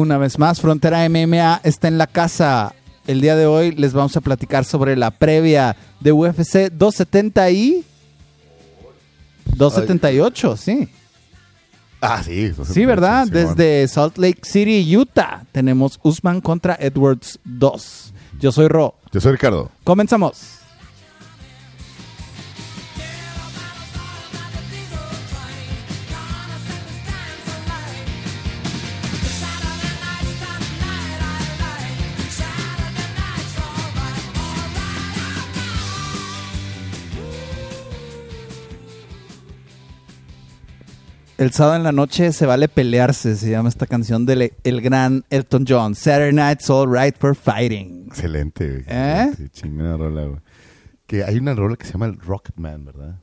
Una vez más, Frontera MMA está en la casa. El día de hoy les vamos a platicar sobre la previa de UFC 270 y 278, sí. Ah, sí. Sí, ¿verdad? Sí. Desde Salt Lake City, Utah, tenemos Usman contra Edwards 2. Yo soy Ro. Yo soy Ricardo. Comenzamos. El sábado en la noche se vale pelearse, se llama esta canción del el gran Elton John. Saturday Night's All Right for Fighting. Excelente, güey. ¿Eh? Chingona rola, güey. Que hay una rola que se llama el Rocketman, ¿verdad?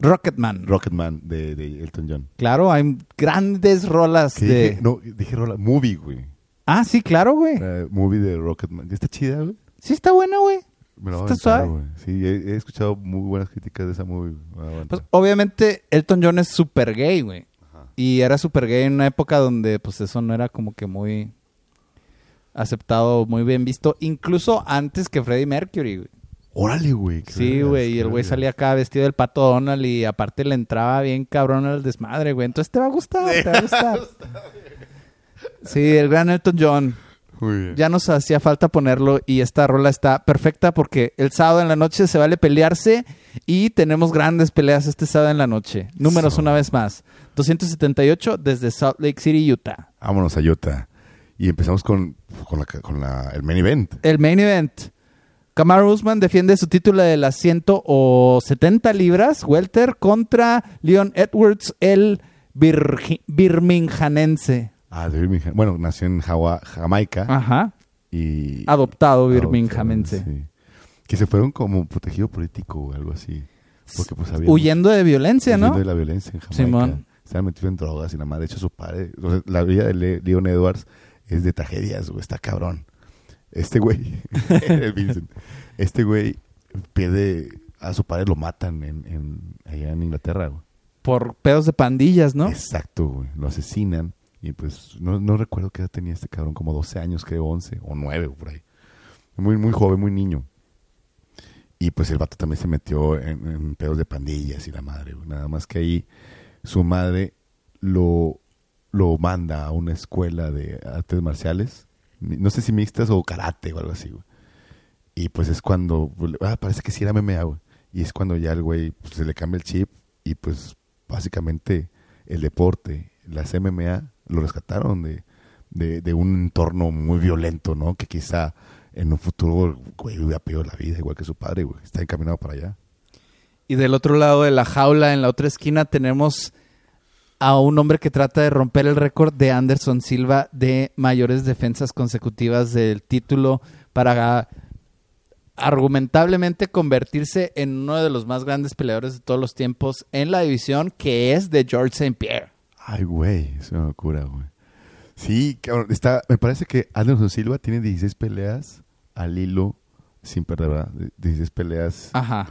Rocketman. Rocketman de, de Elton John. Claro, hay grandes rolas de... dije, no, dije rola, movie, güey. Ah, sí, claro, güey. La movie de Rocketman. Está chida, güey. Sí está buena, güey. Me Está aventar. Sí, he, he escuchado muy buenas críticas de esa movie. Pues obviamente Elton John es súper gay, güey. Y era súper gay en una época donde pues eso no era como que muy aceptado, muy bien visto. Incluso antes que Freddie Mercury, güey. Órale, güey. Sí, güey. Y el güey salía acá vestido del pato Donald y aparte le entraba bien cabrón al desmadre, güey. Entonces te va a gustar, te va a gustar. Sí, el gran Elton John. Muy bien. Ya nos hacía falta ponerlo y esta rola está perfecta porque el sábado en la noche se vale pelearse y tenemos grandes peleas este sábado en la noche. Números So. una vez más. 278 desde Salt Lake City, Utah. Vámonos a Utah. Y empezamos con, con, la, con la, el main event. El main event. Kamaru Usman defiende su título de las 170 libras, welter, contra Leon Edwards, el birgi- birminghanense. Ah, de Birmingham. Bueno, nació en Jawa- Jamaica. Ajá. Y... Adoptado birminghamense. sí. Que se fueron como protegido político o algo así. Porque pues había... Huyendo de violencia, ¿no? huyendo de la violencia en Jamaica. Simón. Estaban metidos en drogas y más. De hecho, su padre... o sea, la vida de Le- Leon Edwards es de tragedias, güey. Está cabrón. Este güey... Vincent. Este güey pierde... A su padre lo matan en, en, allá en Inglaterra, güey. Por pedos de pandillas, ¿no? Exacto, güey. Lo asesinan. Y pues no, no recuerdo qué edad tenía este cabrón, como 12 años, creo, 11 o 9 o por ahí. Muy, muy joven, muy niño. Y pues el vato también se metió en, en pedos de pandillas y la madre, güey. Nada más que ahí su madre lo, lo manda a una escuela de artes marciales. No sé si mixtas o karate o algo así. Y pues es cuando, ah, parece que sí era MMA. Y es cuando ya el güey pues, se le cambia el chip y pues básicamente el deporte, las MMA, lo rescataron de, de, un entorno muy violento, ¿no? Que quizá en un futuro, güey, hubiera peor la vida, igual que su padre. Está encaminado para allá. Y del otro lado de la jaula, en la otra esquina, tenemos a un hombre que trata de romper el récord de Anderson Silva de mayores defensas consecutivas del título para argumentablemente convertirse en uno de los más grandes peleadores de todos los tiempos en la división que es de George St. Pierre. Ay, güey, es una locura, güey. Sí, está, me parece que Anderson Silva tiene 16 peleas al hilo sin perder, ¿verdad? 16 peleas. Ajá.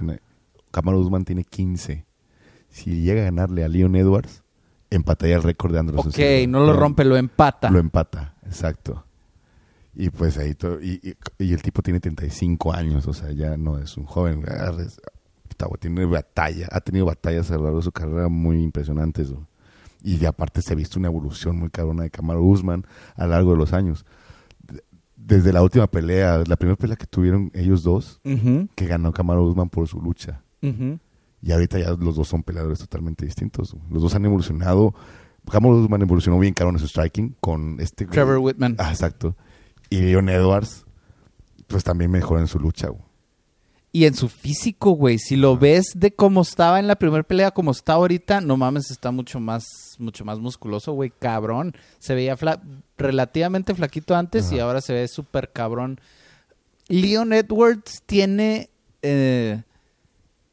Kamaru Usman tiene 15. Si llega a ganarle a Leon Edwards, empataría el récord de Anderson Ok, Silva. no lo rompe, lo empata. Lo empata, exacto. Y pues ahí todo, y, y- y el tipo tiene 35 años, o sea, ya no es un joven. Ah, tiene batalla, ha tenido batallas a lo largo de su carrera muy impresionantes. Y de aparte se ha visto una evolución muy cabrona de Kamaru Usman a lo largo de los años. De- Desde la última pelea, la primera pelea que tuvieron ellos dos, que ganó Kamaru Usman por su lucha. Y ahorita ya los dos son peleadores totalmente distintos. güey. Los dos han evolucionado. Kamaru Usman evolucionó bien cabrón en su striking con este... güey. Trevor Whitman. Ah, exacto. Y Leon Edwards, pues también mejoró en su lucha, güey. Y en su físico, güey, si lo ves de cómo estaba en la primera pelea, como está ahorita, no mames, está mucho más, mucho más musculoso, güey, cabrón. Se veía fla- relativamente flaquito antes y ahora se ve súper cabrón. Leon Edwards tiene eh,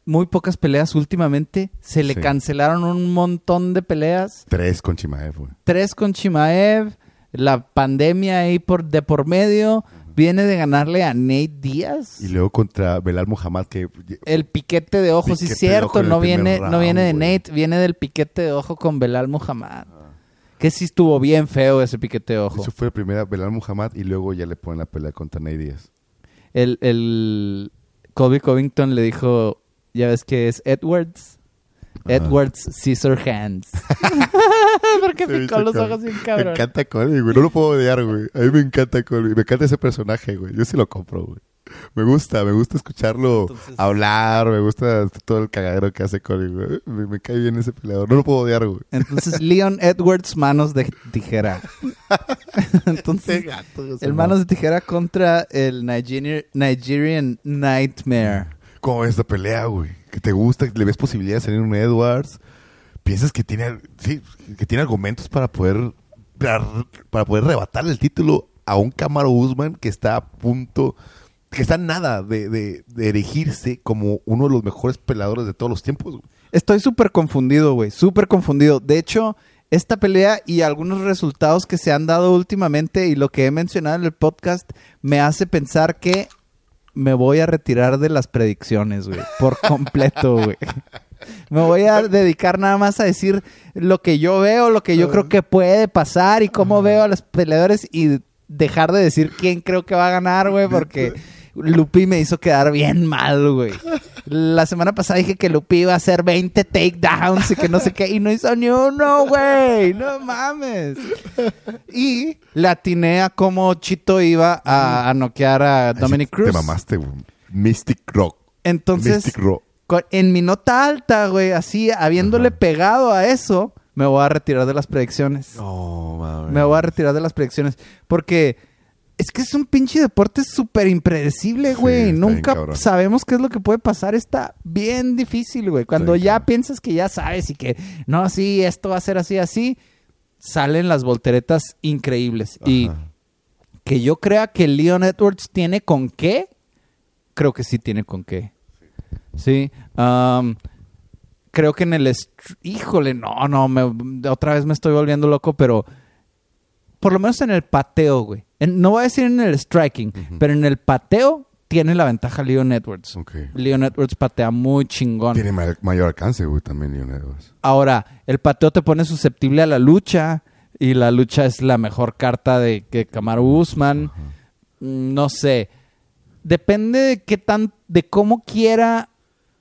muy pocas peleas últimamente. Se le Sí. cancelaron un montón de peleas. Tres con Chimaev, güey. Tres con Chimaev, la pandemia ahí por, de por medio. Viene de ganarle a Nate Díaz. Y luego contra Belal Muhammad, que El piquete de ojo, sí Piquete de cierto, no viene, no viene de. Nate, viene del piquete de ojo con Belal Muhammad. Que sí estuvo bien feo ese piqueteo, ojo. Eso fue la primera, Belal Muhammad, y luego ya le ponen la pelea contra Nate Diaz. El, el Colby Covington le dijo, ya ves que es Edwards. Edwards Scissor Hands. Porque picó me los ojos bien Me cabrón. encanta Colby, güey. No lo puedo odiar, güey. A mí me encanta Colby. Me encanta ese personaje, güey. Yo sí lo compro, güey. Me gusta, me gusta escucharlo Entonces- hablar, me gusta todo el cagadero que hace Colby, güey. Me, me cae bien ese peleador. No lo puedo odiar, güey. Entonces, Leon Edwards, manos de tijera. Entonces, el manos de tijera contra el Nigerian, Nigerian Nightmare. ¿Cómo ves esta pelea, güey? ¿Que te gusta? ¿Le ves posibilidades en un Edwards? ¿Piensas que tiene, sí, que tiene argumentos para poder, para, para poder rebatarle el título a un Camaro Usman que está a punto, que está nada de, de, de erigirse como uno de los mejores peleadores de todos los tiempos? Estoy súper confundido, güey. Súper confundido. De hecho, esta pelea y algunos resultados que se han dado últimamente y lo que he mencionado en el podcast me hace pensar que me voy a retirar de las predicciones, güey. Por completo, güey. Me voy a dedicar nada más a decir lo que yo veo, lo que yo creo que puede pasar y cómo veo a los peleadores y dejar de decir quién creo que va a ganar, güey, porque Lupi me hizo quedar bien mal, güey. La semana pasada dije que Lupi iba a hacer 20 takedowns y que no sé qué, y no hizo ni uno, güey. No mames. Y la atiné a cómo Chito iba a, a noquear a Dominic Te Cruz. mamaste, güey. Mystic Rock. Entonces, Mystic Rock. en mi nota alta, güey, así, habiéndole Ajá. pegado a eso, me voy a retirar de las predicciones. No, mames. Me voy a retirar de las predicciones. Porque es que es un pinche deporte súper impredecible, güey. Nunca sabemos qué es lo que puede pasar. Está bien difícil, güey. Cuando bien ya cabrón. piensas que ya sabes y que, no, sí, esto va a ser así, así, salen las volteretas increíbles. Y que yo crea que Leon Edwards tiene con qué, creo que sí tiene con qué. Sí. creo que en el... Híjole, no, no, me- otra vez me estoy volviendo loco, pero por lo menos en el pateo, güey. En- no voy a decir en el striking, pero en el pateo tiene la ventaja Leon Edwards. Ok. Leon Edwards patea muy chingón. Tiene ma- mayor alcance, güey, también Leon Edwards. Ahora, el pateo te pone susceptible a la lucha y la lucha es la mejor carta de que Kamaru Usman. Mm, No sé. Depende de qué tan, de cómo quiera,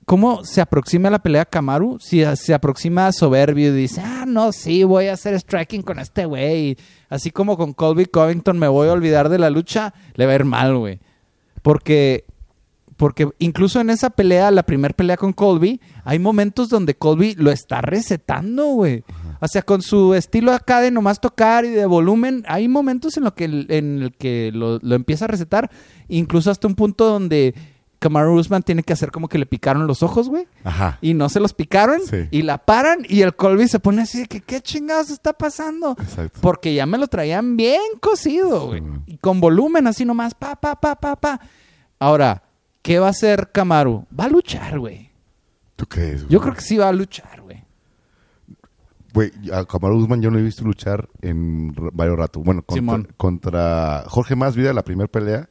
cómo se aproxime a la pelea Kamaru. Si se aproxima soberbio y dice, ah, no, sí, voy a hacer striking con este güey. Así como con Colby Covington me voy a olvidar de la lucha, le va a ir mal, güey. Porque, porque incluso en esa pelea, la primera pelea con Colby, hay momentos donde Colby lo está recetando, güey. O sea, con su estilo acá de nomás tocar y de volumen, hay momentos en, lo que, en el que lo, lo empieza a recetar, incluso hasta un punto donde Kamaru Usman tiene que hacer como que le picaron los ojos, güey. Ajá. Y no se los picaron Sí. y la paran y el Colby se pone así de que qué chingados está pasando. Exacto. Porque ya me lo traían bien cocido, güey. Sí. Y con volumen así nomás, pa, pa, pa, pa, pa. Ahora, ¿qué va a hacer Kamaru? Va a luchar, güey. ¿Tú crees? güey? Yo creo que sí va a luchar, güey. Güey, a Kamaru Usman yo no he visto luchar en varios ratos. Bueno, contra, Simón. contra Jorge Masvidal, la primera pelea,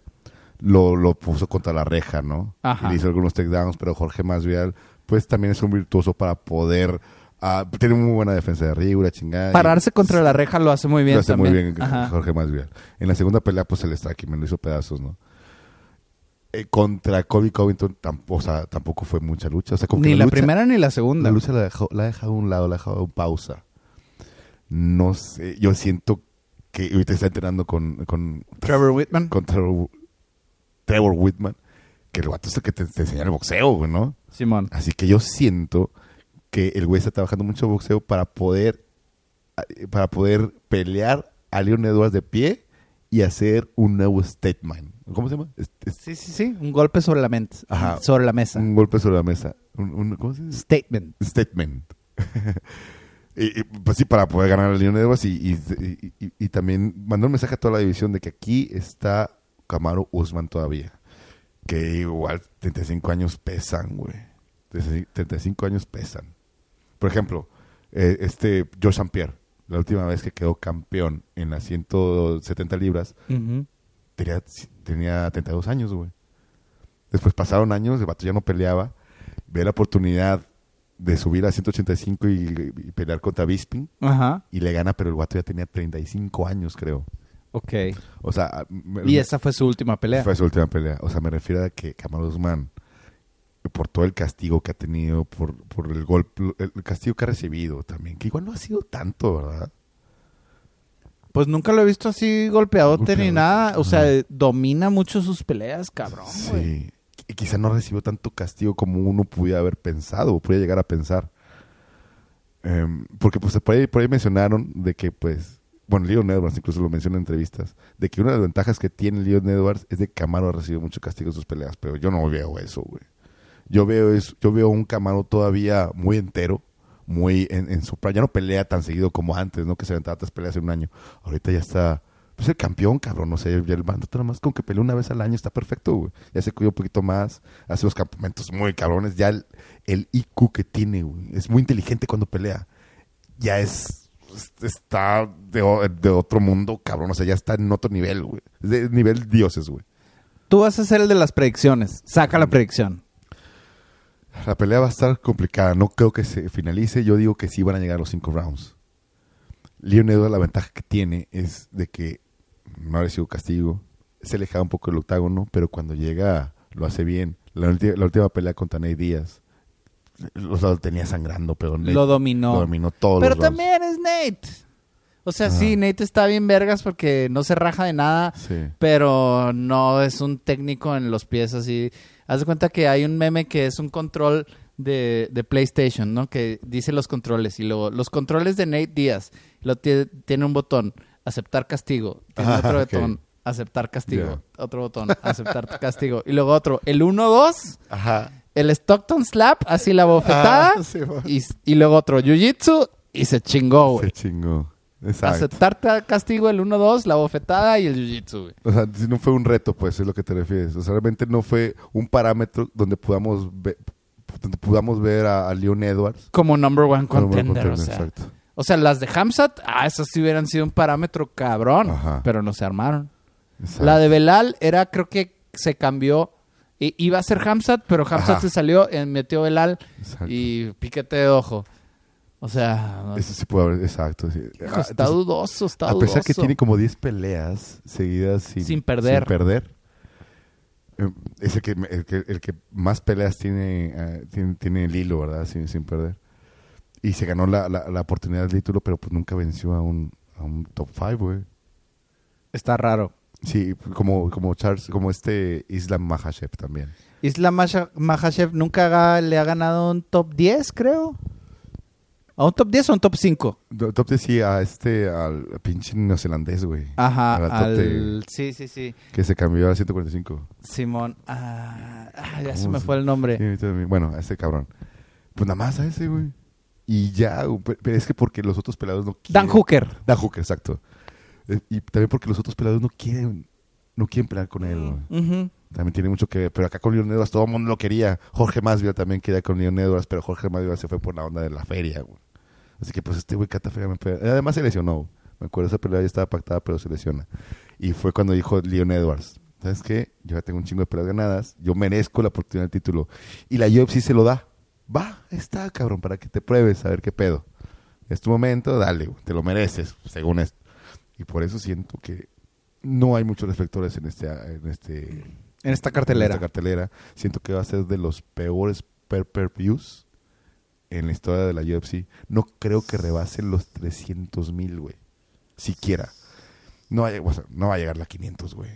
lo, lo puso contra la reja, ¿no? Ajá. Y le hizo algunos takedowns, pero Jorge Masvidal, pues también es un virtuoso para poder... ah, tiene muy buena defensa de arriba, chingada. y- Pararse contra la reja lo hace muy bien lo hace también. muy bien Ajá. Jorge Masvidal. En la segunda pelea, pues el striking me lo hizo pedazos, ¿no? Eh, contra Colby Covington tampoco, o sea, tampoco fue mucha lucha. O sea, como que Ni la lucha- primera ni la segunda. la lucha la, dejó, la ha dejado a un lado, la ha dejado en pausa. No sé, yo siento que ahorita está entrenando con, con, Trevor Whitman. con Trevor, Trevor Whitman, que el vato es el que te, te enseña el boxeo, ¿no? Simón. Así que yo siento que el güey está trabajando mucho boxeo para poder, para poder pelear a Leon Edwards de pie y hacer un nuevo statement. ¿Cómo se llama? Sí, sí, sí. Un golpe sobre la mente. Ajá. Sobre la mesa. un golpe sobre la mesa. Un, un- ¿Cómo se dice? Statement. statement. y, y, pues sí, para poder ganar a Leon Edwards y- y también mandó un mensaje a toda la división de que aquí está Camaro Usman todavía. Que igual 35 años pesan, güey. 35 años pesan. Por ejemplo, eh, este George St. Pierre, la última vez que quedó campeón en las 170 libras, Ujú. tenía, tenía 32 años, güey. Después pasaron años, el vato ya no peleaba. Ve la oportunidad de subir a 185 y, y pelear contra Bisping. Ajá. Y le gana, pero el guato ya tenía 35 años, creo. Ok. O sea, me- Y esa fue su última pelea. fue su última pelea. O sea, me refiero a que Kamaru Usman, por todo el castigo que ha tenido, por, por el golpe, el castigo que ha recibido también, que igual no ha sido tanto, ¿verdad? Pues nunca lo he visto así golpeadote ni nada. O sea, Ajá. domina mucho sus peleas, cabrón. Sí. Y quizá no recibió tanto castigo como uno pudiera haber pensado, o pudiera llegar a pensar. Em, porque pues por ahí, por ahí mencionaron de que pues, bueno, Leon Edwards incluso lo menciona en entrevistas, de que una de las ventajas que tiene Leon Edwards es de que Camaro ha recibido mucho castigo en sus peleas, pero yo no veo eso, güey. Yo veo eso, yo veo un Camaro todavía muy entero, muy en, en su ya no pelea tan seguido como antes, ¿no? Que se aventaba tres peleas en un año. Ahorita ya está pues el campeón, cabrón, no sé, ya el bando nada más con que pelea una vez al año está perfecto, güey. Ya se cuida un poquito más, hace los campamentos muy cabrones, ya el, el IQ que tiene, güey, es muy inteligente cuando pelea. Ya es está de, otro mundo, cabrón, o sea, ya está en otro nivel, güey. De nivel dioses, güey. Tú vas a ser el de las predicciones. Saca la predicción. La pelea va a estar complicada. No creo que se finalice. Yo digo que sí van a llegar los cinco rounds. Leon Edwards, la ventaja que tiene es de que no ha recibido castigo. Se aleja un poco del octágono, pero cuando llega lo hace bien. La, última pelea contra Nate Díaz lo, lo tenía sangrando, pero Nate Lo dominó. lo dominó todos Pero rounds. también es Nate. O sea, Ajá. sí, Nate está bien vergas porque no se raja de nada, Sí. pero no es un técnico en los pies así. Haz de cuenta que hay un meme que es un control de, de PlayStation, ¿no? Que dice los controles y luego los controles de Nate Díaz. Lo tie- tiene un botón, aceptar castigo. Tiene Ah, otro botón, aceptar castigo. Otro botón, aceptar castigo. Y luego otro, el 1-2, Ajá. El Stockton Slap, así la bofetada. Ah, sí, y, y luego otro, Jiu-Jitsu y se chingó, güey. Se chingó. Exacto. Aceptar ta- castigo el 1-2, la bofetada y el jiu-jitsu, güey. O sea, si no fue un reto, pues, es lo que te refieres. O sea, realmente no fue un parámetro donde podamos ver, donde podamos ver a, a Leon Edwards. Como number one contender, contender, o sea. Exacto. O sea, las de Hamzat, ah, esas sí hubieran sido un parámetro cabrón, Ajá. pero no se armaron. exacto. La de Belal era, creo que se cambió. I- iba a ser Hamzat, pero Hamzat Ajá. se salió, eh, metió Belal Exacto. y piquete de ojo. O sea, no- Eso sí puede haber, exacto. sí. hijo, Ah, está entonces, dudoso, está a pesar que dudoso. tiene como 10 peleas seguidas sin, Sin perder. sin perder, eh, es el que, el, que, el que más peleas tiene, eh, tiene, tiene el hilo, ¿verdad? Sin, sin perder. Y se ganó la, la, la oportunidad del título, pero pues nunca venció a un, a un top 5, güey. Está raro. Sí, como, como Charles, como este Islam Mahashev también. Islam Makhachev nunca le ha ganado un top 10, creo. ¿A un top 10 o un top 5? Do- Top decía a este, al pinche neozelandés, güey. Ajá, al... de- Sí, sí, sí. Que se cambió a 145. Simón. Ah, ah, ya se ¿Cómo me fue el nombre. Sí. Bueno, a ese cabrón. Pues nada más a ese, güey. Y ya, pero es que porque los otros pelados no quieren. Dan Hooker. Dan Hooker, exacto. Eh, Y también porque los otros pelados no quieren, no quieren pelear con él. Ujú. También tiene mucho que ver. Pero acá con Leon Edwards todo el mundo lo quería. Jorge Masvidal también quería con Leon Edwards, pero Jorge Masvidal se fue por la onda de la feria, güey. Así que pues este güey cata fea me pega. Además se lesionó. Me acuerdo esa pelea ya estaba pactada, pero se lesiona. Y fue cuando dijo Leon Edwards, ¿sabes qué? Yo ya tengo un chingo de peleas ganadas, yo merezco la oportunidad del título. Y la UFC se lo da. Va, está, cabrón, para que te pruebes a ver qué pedo. Es tu momento, dale, te lo mereces, según esto. Y por eso siento que no hay muchos reflectores en este, en este En esta cartelera. en esta cartelera. Siento que va a ser de los peores per-per-views en la historia de la UFC. No creo que rebasen los 300 mil, güey. Siquiera. No va, a, o sea, no va a llegar a 500, güey.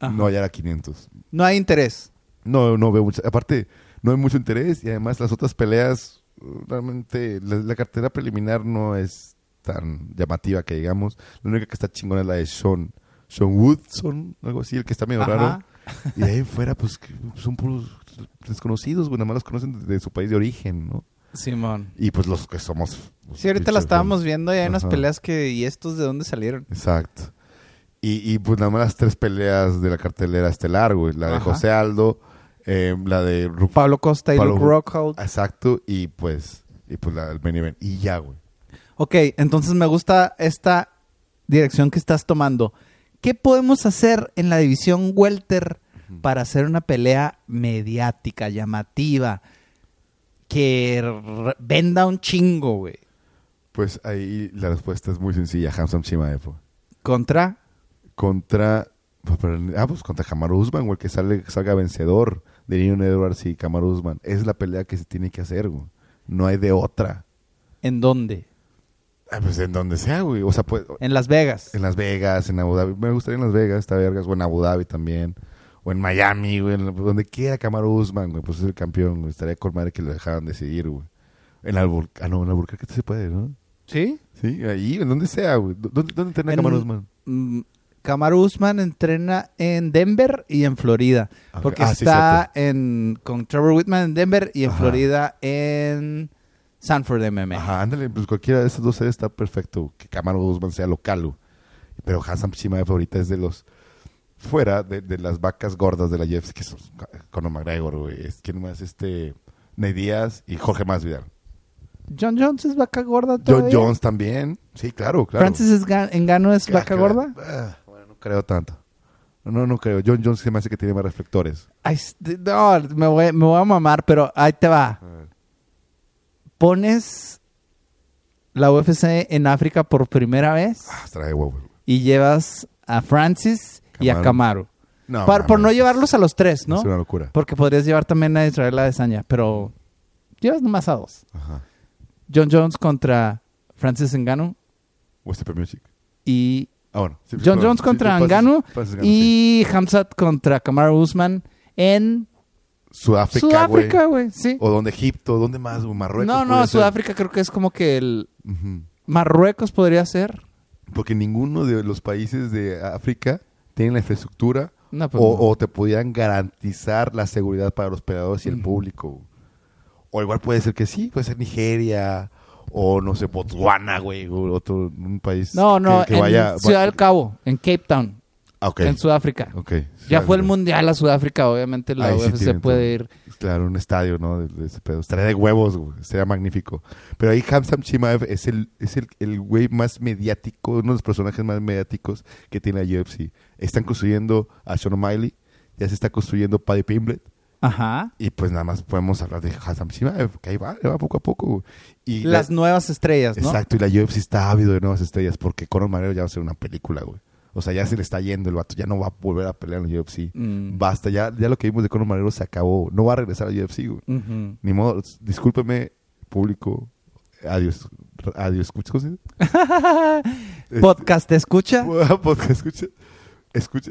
Ajá. No va a llegar a 500. No hay interés. No, no veo mucho. Aparte, no hay mucho interés y además las otras peleas, uh, realmente, la, la cartera preliminar no es tan llamativa que digamos. La única que está chingona es la de Sean, Sean Woodson, algo así, el que está medio Ajá. raro. Y de ahí fuera, pues, son puros desconocidos, güey, nada más los conocen de, su país de origen, ¿no? Simón. Y pues los que somos... Sí, ahorita la estábamos viendo y hay unas peleas que... ¿Y estos de dónde salieron? Exacto. Y, y pues nada más las tres peleas de la cartelera estelar, güey. La de Ajá. José Aldo, eh, la de Ru- Pablo Costa y Pablo- Luke Rockhold. Exacto, y pues, y pues la, el main event. Y ya, güey. Ok, entonces me gusta esta dirección que estás tomando. ¿Qué podemos hacer en la división welter para hacer una pelea mediática, llamativa? que venda un chingo, güey. Pues ahí la respuesta es muy sencilla. Hamzat Chimaev. güey. Contra. Contra... pues, ah, pues contra Kamaru Usman, güey. Que sale, salga vencedor de Leon Edwards y Kamaru Usman. Es la pelea que se tiene que hacer, güey. No hay de otra. ¿En dónde? Ah, pues en donde sea, güey. O sea, pues... En Las Vegas. En Las Vegas, en Abu Dhabi. Me gustaría en Las Vegas, está vergas. O en Abu Dhabi también. O en Miami, güey. en donde quiera Kamaru Usman, güey. Pues es el campeón, güey. Estaría con madre que lo dejaran decidir, güey. En Albuquerque. Ah, no, en Albuquerque se puede, ¿no? ¿Sí? Sí, ahí, en donde sea, güey. ¿Dónde, dónde entrena En- Kamaru Usman? Mm, Kamaru Usman entrena en Denver y en Florida. Ok. Porque Ah, sí, está en, con Trevor Whitman en Denver y en Ajá. Florida en Sanford MMA. Ajá, ándale, pues cualquiera de esos dos sedes está perfecto. Que Kamaru Usman sea local. Pero Hassan Chimaev ahorita es de los... Fuera de, de las vacas gordas de la UFC, que son Conor McGregor, güey. Es, ¿Quién más? Este... Ney Díaz y Jorge Masvidal. John Jones es vaca gorda John todavía. Jones también. Sí, claro, claro. Francis Engano es Ah, vaca gorda. ah, bueno, no creo tanto. No, no creo. John Jones se me hace que tiene más reflectores. Ay, no, me voy, me voy a mamar, pero ahí te va. Pones la UFC en África por primera vez Ah, trae y llevas a Francis y a. No, Par- por no llevarlos a los tres, ¿no? Es una locura. Porque podrías llevar también a Israel Adesanya, pero llevas nomás a dos. Ajá. John Jones contra Francis Ngannou O este Music. y Ah, bueno. Sí, John. Jones Sí, contra pasas- Ngannou Ngannou, sí. y Hamzat contra Kamaru Usman en Sudáfrica, Sudáfrica, güey. sí. O donde Egipto, ¿dónde más? Marruecos. No, no, ser. Sudáfrica creo que es como que el. Marruecos podría ser. Porque ninguno de los países de África tiene la infraestructura No, pues o, no. o te pudieran garantizar la seguridad para los peleadores y el público. O igual puede ser que sí, puede ser Nigeria o no sé, Botswana, güey, o otro un país No, no, que, que en vaya Ciudad va- del Cabo, en Cape Town, En Sudáfrica. Ya fue el mundial a Sudáfrica, obviamente la Ahí UFC puede ir. Claro, un estadio, ¿no? De, de ese pedo. Estaría de huevos, güey. Sería magnífico. Pero ahí Hamzat Chimaev es el es el, el güey más mediático, uno de los personajes más mediáticos que tiene la UFC. Están construyendo a Sean O'Malley, ya se está construyendo Paddy Pimblett, Ajá. y pues nada más podemos hablar de Hamzat Chimaev, que ahí va, ahí va poco a poco. güey. Y la- Las nuevas estrellas, ¿no? Exacto, y la UFC está ávido de nuevas estrellas porque Conor McGregor ya va a ser una película, güey. O sea, ya se le está yendo el vato, ya no va a volver a pelear en la UFC. Mm. Basta, ya, ya lo que vimos de Conor McGregor se acabó. No va a regresar a la UFC, güey. Ujú. Ni modo, discúlpeme, público. Adiós. Adiós, escucha. ¿cómo se dice? Este- Podcast, ¿te escucha? Podcast, escucha. Escucha.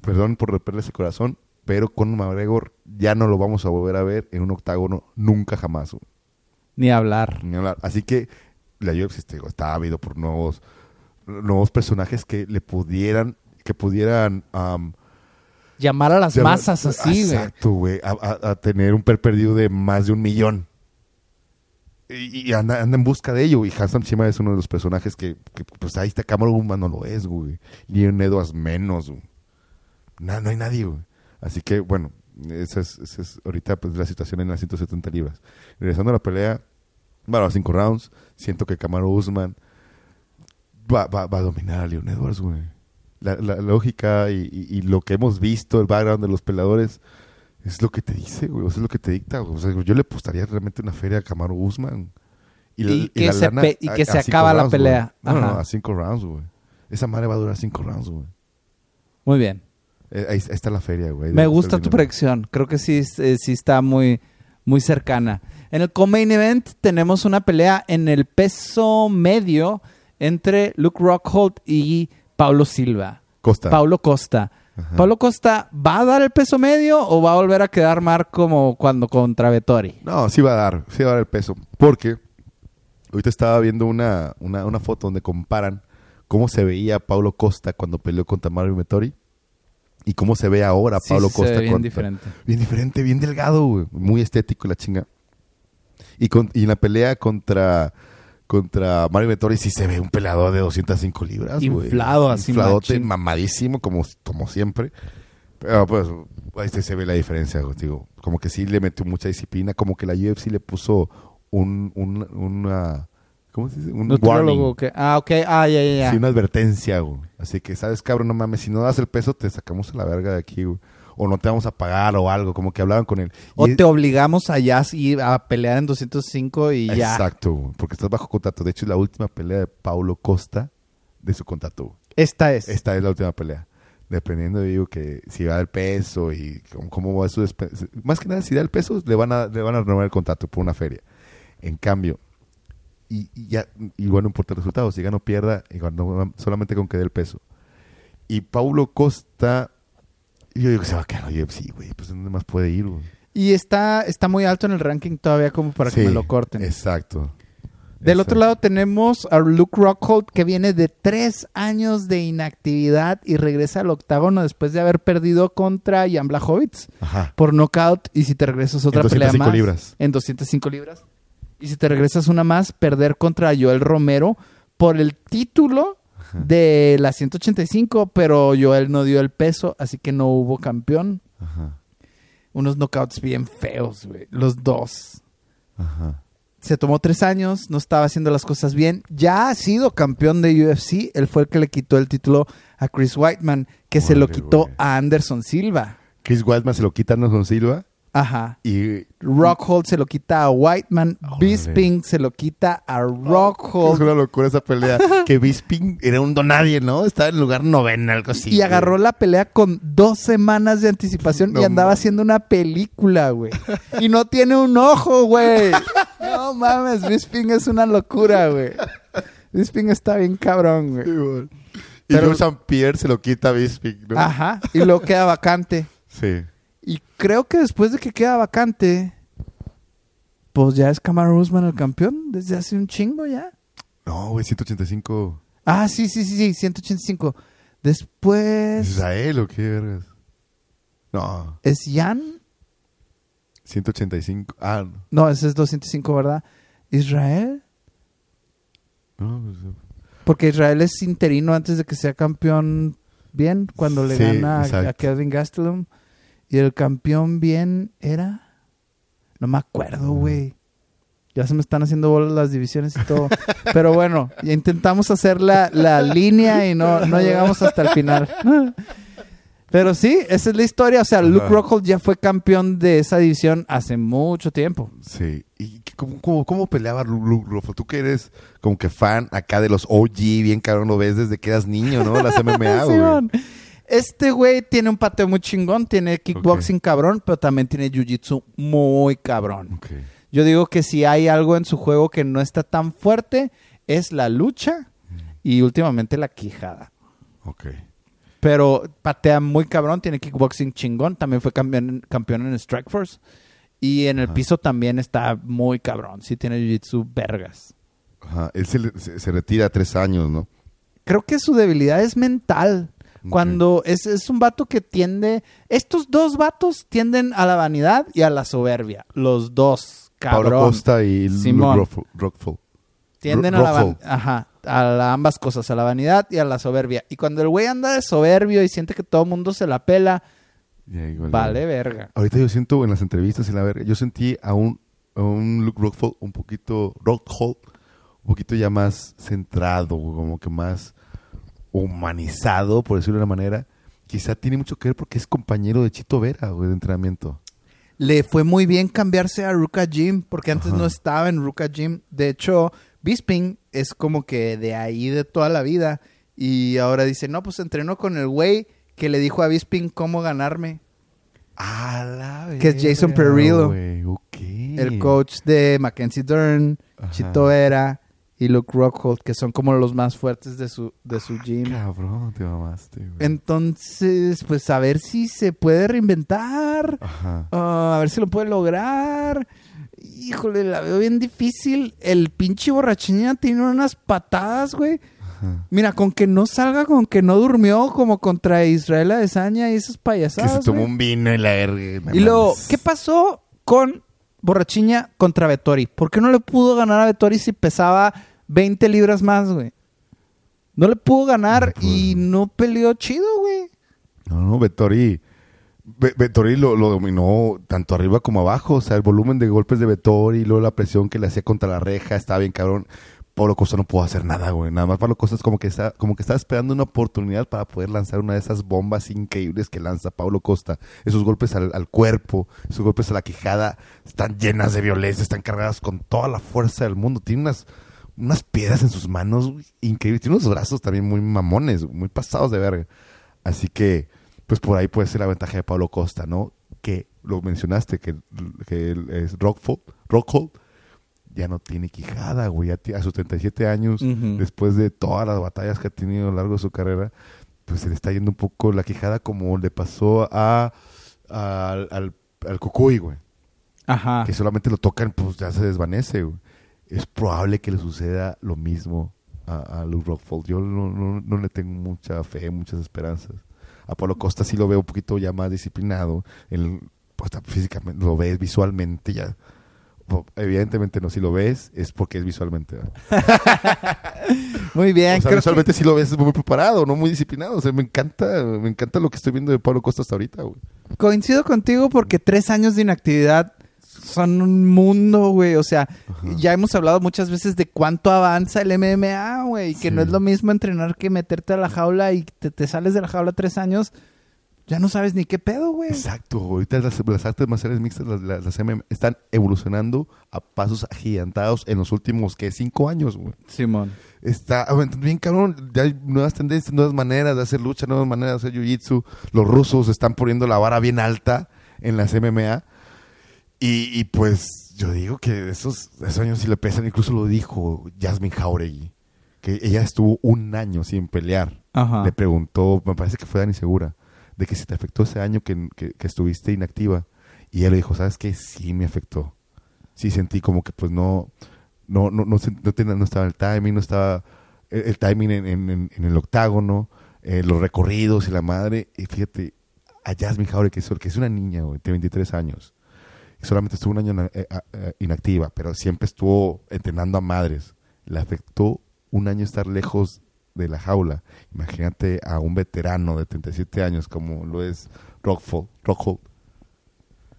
Perdón por romperle ese corazón, pero Conor McGregor ya no lo vamos a volver a ver en un octágono nunca jamás. güey. Ni hablar. Ni hablar. Así que la UFC está ávido por nuevos, nuevos personajes que le pudieran, que pudieran am, Llamar a las llamar- masas así, güey. Exacto, güey. A, a- a tener un per perdido de más de un millón. Y, y anda, anda en busca de ello. Y Hassan Chima es uno de los personajes que, que, pues ahí está Cameron Guzmán no lo es, güey. Leon Edwards menos, güey. No hay nadie, güey. Así que, bueno, esa es, esa es ahorita pues la situación en las 170 libras. Regresando a la pelea, bueno, a cinco rounds, siento que Camaro Usman va, va, va a dominar a Leon Edwards, güey. La, la lógica y, y- y lo que hemos visto, el background de los peleadores, es lo que te dice, güey. O sea, es lo que te dicta, güey. O sea, yo le apostaría realmente una feria a Camaro Usman. Y que se pe- y que se cinco acaba la rounds, güey. pelea. No, no, a cinco rounds, güey. Esa madre va a durar cinco rounds, güey. Muy bien. Eh, Ahí, ahí está la feria, güey. Me gusta tu predicción. Creo que sí, eh, sí está muy, muy cercana. En el co-main event tenemos una pelea en el peso medio entre Luke Rockhold y Paulo Silva. Costa. Paulo Costa. Ajá. Paulo Costa, ¿va a dar el peso medio o va a volver a quedar mar como cuando contra Vettori? No, sí va a dar, sí va a dar el peso. Porque ahorita estaba viendo una, una, una foto donde comparan cómo se veía Paulo Costa cuando peleó contra Mario Metori y cómo se ve ahora Sí, se Costa ve bien contra- diferente. Bien diferente, bien delgado, güey. Muy estético la chinga. Y, con, y en la pelea contra, contra Mario Vettori sí se ve un peleador de 205 libras. Inflado así, Infladote, machín. mamadísimo, como, como siempre. Pero pues ahí se- se ve la diferencia, digo. Como que sí le metió mucha disciplina, como que la UFC le puso un, un, una... ¿Cómo se dice? Un warning. que... Ah, ok. Ah, ya, ya, ya. Sí, una advertencia, güey. Así que, ¿sabes, cabrón? No mames, si no das el peso, te sacamos a la verga de aquí, güey. O no te vamos a pagar o algo, como que hablaban con él. O Y te obligamos a ya ir a pelear en 205 y ya. Exacto, porque estás bajo contrato. De hecho, es la última pelea de Paulo Costa de su contrato. Esta es. Esta es la última pelea. Dependiendo, digo, que si va el peso y cómo, cómo va su Más que nada, si da el peso, le van a, le van a renovar el contrato por una feria. En cambio, y, y ya, igual no importa el resultado, si gana o pierda, igual no- solamente con que dé el peso. Y Paulo Costa, yo digo que se va a quedar UFC, güey, pues ¿dónde más puede ir, güey? Y está, está muy alto en el ranking todavía como para que me lo corten. Exacto. Del otro lado tenemos a Luke Rockhold que viene de tres años de inactividad y regresa al octágono después de haber perdido contra Jan Blachowicz por knockout y si te regresas otra En pelea 205 más libras. en 205 libras y si te regresas una más perder contra Joel Romero por el título de la 185 pero Joel no dio el peso así que no hubo campeón Ajá. unos knockouts bien feos güey los dos Ajá. se tomó tres años, no estaba haciendo las cosas bien. Ya ha sido campeón de UFC. Él fue el que le quitó el título a Chris Whiteman, que se lo quitó a Anderson Silva. Chris Weidman se lo quita a Anderson Silva Ajá. y Rockhold se lo quita a Whiteman. Órale. Bisping se lo quita a Es Rockhold. una locura esa pelea. que Bisping era un donadie, ¿no? Estaba en el lugar novena, algo así. y agarró la pelea con dos semanas de anticipación No y andaba haciendo una película, güey. Y no tiene un ojo, güey. No mames, Bisping es una locura, güey. Bisping está bien cabrón, güey. Sí. Y Pero- St. Pierre se lo quita a Bisping, ¿no? Ajá. Y luego queda vacante. Sí. Y creo que después de que queda vacante, pues ya es Kamaru Usman el campeón desde hace un chingo ya. No, güey, 185. Ah, sí, sí, sí, sí, 185. Después ¿Israel o qué, vergas? No, es Jan. 185. Ah, no. No, ese es 205, ¿verdad? Israel. no pues, Porque Israel es interino antes de que sea campeón bien, cuando le Sí, gana a-. Kevin Gastelum. Y el campeón bien era... No me acuerdo, güey. Ya se me están haciendo bolas las divisiones y todo. Pero bueno, ya intentamos hacer la, la línea y no, no llegamos hasta el final. Pero sí, esa es la historia. O sea, Luke. Rockhold ya fue campeón de esa división hace mucho tiempo. Sí. ¿Y cómo, cómo, cómo peleaba Lu- Luke Rockhold? Tú que eres como que fan acá de los OG, bien cabrón, lo ves desde que eras niño, ¿no? Las MMA, güey. Simón. Este güey tiene un pateo muy chingón, tiene kickboxing cabrón, pero también tiene jiu-jitsu muy cabrón. Yo digo que si hay algo en su juego que no está tan fuerte, es la lucha y últimamente la quijada. Ok. Pero patea muy cabrón, tiene kickboxing chingón, también fue campeón, campeón en Strikeforce. Y en el Ajá. piso también está muy cabrón, sí tiene jiu-jitsu vergas. Ajá. Él se, retira tres años, ¿no? creo que su debilidad es mental. Cuando es, es un vato que tiende. Estos dos vatos tienden a la vanidad y a la soberbia. Los dos, cabrón. Pablo Costa y Simón. Rockford. Tienden a la van- Rockford. Ajá. A la- ambas cosas, a la vanidad y a la soberbia. Y cuando el güey anda de soberbio y siente que todo el mundo se la pela, vale verga. Ahorita yo siento en las entrevistas en la verga, yo sentí a un, a un Luke Rockford un poquito, Rockhold, un poquito ya más centrado, como que más humanizado, por decirlo de una manera. Quizá tiene mucho que ver porque es compañero de Chito Vera, güey, de entrenamiento. Le fue muy bien cambiarse a Ruka Gym, porque antes Ajá. no estaba en Ruka Gym. De hecho, Bisping es como que de ahí de toda la vida. Y ahora dice, no, pues entrenó con el güey que le dijo a Bisping cómo ganarme. A la Que es Jason Perillo. El coach de Mackenzie Dern, Ajá. Chito Vera y Luke Rockhold, que son como los más fuertes de su, de su gym. Cabrón, te mamaste, güey. Entonces, pues a ver si se puede reinventar. Ajá. Ah, a ver si lo puede lograr. Híjole, la veo bien difícil. El pinche borrachiña tiene unas patadas, güey. Ajá. Mira, con que no salga, con que no durmió, como contra Israel Adesanya y esas Que payasadas. se tomó güey. un vino y la verga. Y luego. ¿qué pasó con Borrachiña contra Vettori? ¿Por qué no le pudo ganar a Vettori si pesaba 20 libras más, güey? No le pudo ganar No pudo. y no peleó chido, güey. No, no, Vettori. Ve- Vettori lo, lo dominó tanto arriba como abajo. O sea, el volumen de golpes de Vettori, luego la presión que le hacía contra la reja, estaba bien cabrón. Pablo Costa no pudo hacer nada, güey. Nada más Pablo Costa es como que está, como que está esperando una oportunidad para poder lanzar una de esas bombas increíbles que lanza Pablo Costa. Esos golpes al, cuerpo, esos golpes a la quijada, están llenas de violencia, están cargadas con toda la fuerza del mundo. Tiene unas, unas piedras en sus manos increíbles. Tiene unos brazos también muy mamones, muy pasados de verga. Así que, pues por ahí puede ser la ventaja de Pablo Costa, ¿no? Que lo mencionaste, que, que es Rockhold, Rockhold ya no tiene quijada, güey. A sus 37 años, Ujú. después de todas las batallas que ha tenido a lo largo de su carrera, pues se le está yendo un poco la quijada como le pasó a, a- al, al, al Cucuy, güey. Ajá. Que solamente lo tocan, pues ya se desvanece, güey. Es probable que le suceda lo mismo a, a Luke Rockford. Yo no, no, no le tengo mucha fe, muchas esperanzas. A Pablo Costa sí lo veo un poquito ya más disciplinado. El, pues, físicamente, lo ves visualmente ya. Evidentemente no, si lo ves es porque es visualmente. Muy bien. O sea, visualmente sí lo ves muy preparado, no muy disciplinado. O sea, me encanta, me encanta lo que estoy viendo de Pablo Costa hasta ahorita, güey. coincido contigo porque tres años de inactividad son un mundo, güey. O sea, ya hemos hablado muchas veces de cuánto avanza el MMA, güey. Que no es lo mismo entrenar que meterte a la jaula y te, te sales de la jaula tres años. Ya no sabes ni qué pedo, güey. Exacto, ahorita las, las artes marciales mixtas, las, las- están evolucionando a pasos agigantados en los últimos, ¿qué? Cinco años, güey. Simón. Está avanzando bien cabrón, ya hay nuevas tendencias, nuevas maneras de hacer lucha, nuevas maneras de hacer jiu-jitsu. Los rusos están poniendo la vara bien alta en las MMA. Y, y pues yo digo que esos, esos años sí le pesan, incluso lo dijo Jasmine Jauregui, que ella estuvo un año sin pelear. Ajá. Le preguntó, me parece que fue Dani Segura, de que si te afectó ese año que, que- que estuviste inactiva. Y ella le dijo, ¿sabes qué? Sí me afectó. Sí sentí como que pues no, no, no, no, no no estaba el timing, no estaba el, el timing en, en- en- el octágono, eh, los recorridos y la madre. Y fíjate, a Jasmine Jauregui, que es, que es una niña, tiene 23 años. Solamente estuvo un año eh, eh, inactiva, pero siempre estuvo entrenando a madres. Le afectó un año estar lejos de la jaula. Imagínate a un veterano de 37 años como lo es Rockford. Rockhold.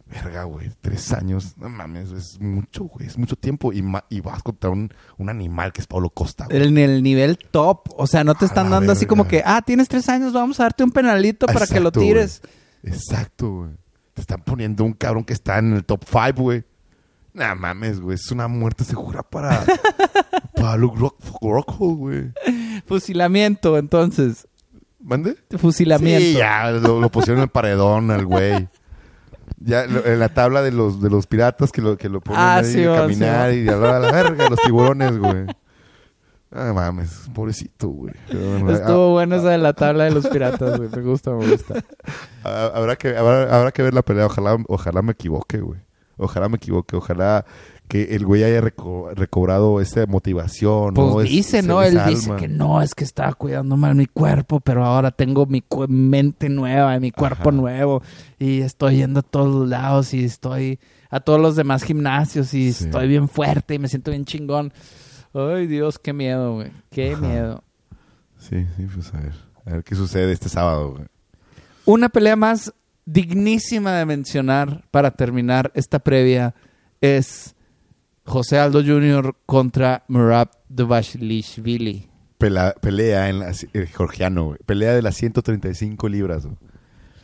Verga, güey, tres años, no mames, es mucho, güey, es mucho tiempo. Y, ma- y vas contra un, un animal que es Pablo Costa, güey. En el nivel top. O sea, no te están dando así como que, ah, tienes tres años, vamos a darte un penalito para que lo tires. güey. Exacto, güey. Te están poniendo un cabrón que está en el top 5, güey. Nah, mames, güey. Es una muerte segura para, para Luke Rock, Rockhold, güey. Fusilamiento, entonces. ¿Mande? Fusilamiento. Sí, ya lo, lo pusieron en el paredón al güey. Ya lo- en la tabla de los de los piratas que lo que lo ponen Ah, ahí sí, a va, caminar sí, y a la, a la verga los tiburones, güey. Ah, mames, pobrecito, güey. Bueno, Estuvo bueno esa de la tabla de los piratas, güey. Me gusta, me gusta. ah, ah, habrá que habrá, habrá que ver la pelea, ojalá ojalá me equivoque, güey. Ojalá me equivoque, ojalá que el güey haya reco- recobrado esa motivación, Pues ¿no? Dice, ¿no? Él dice que no, es que estaba cuidando mal mi cuerpo, pero ahora tengo mi mente nueva, mi cuerpo Ajá. nuevo y estoy yendo a todos lados y estoy a todos los demás gimnasios y Sí. estoy bien fuerte y me siento bien chingón. Ay, Dios, qué miedo, güey. Qué Ajá. miedo. Sí, sí, pues a ver. A ver qué sucede este sábado, güey. Una pelea más dignísima de mencionar para terminar esta previa es José Aldo Jr. contra Murad Dvalishvili. Pela- pelea en la, el georgiano, güey. Pelea de las 135 libras.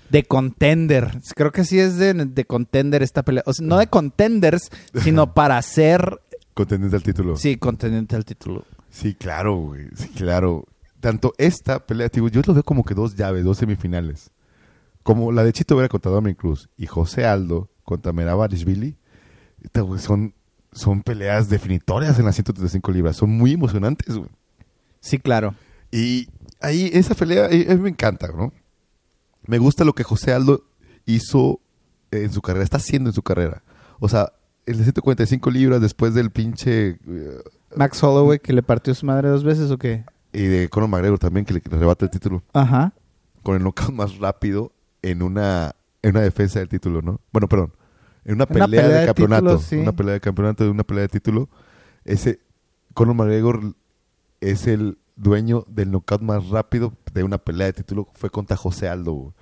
De contender. Creo que sí es de, de contender esta pelea. O sea, no de contenders, sino para ser, Contendiente al título. sí, contendiente al título. Sí, claro, güey. Sí, claro. Tanto esta pelea, digo, yo lo veo como que dos llaves, dos semifinales. Como la de Chito Vera contra Dominic Cruz y José Aldo contra Merabarishvili. Son, son peleas definitorias en las 135 libras. Son muy emocionantes, güey. Sí, claro. Y ahí, esa pelea, eh, a mí me encanta, ¿no? Me gusta lo que José Aldo hizo en su carrera, está haciendo en su carrera. O sea, en las 145 libras después del pinche... eh, Max Holloway que le partió su madre dos veces o qué? y de Conor McGregor también, que le, que le arrebata el título. Ajá. Con el knockout más rápido en una, en una defensa del título, ¿no? Bueno, perdón. En una En una pelea, pelea de de campeonato. título, sí. Una pelea de campeonato, de una pelea de título. Ese... Conor McGregor es el dueño del knockout más rápido de una pelea de título. Fue contra José Aldo, güey.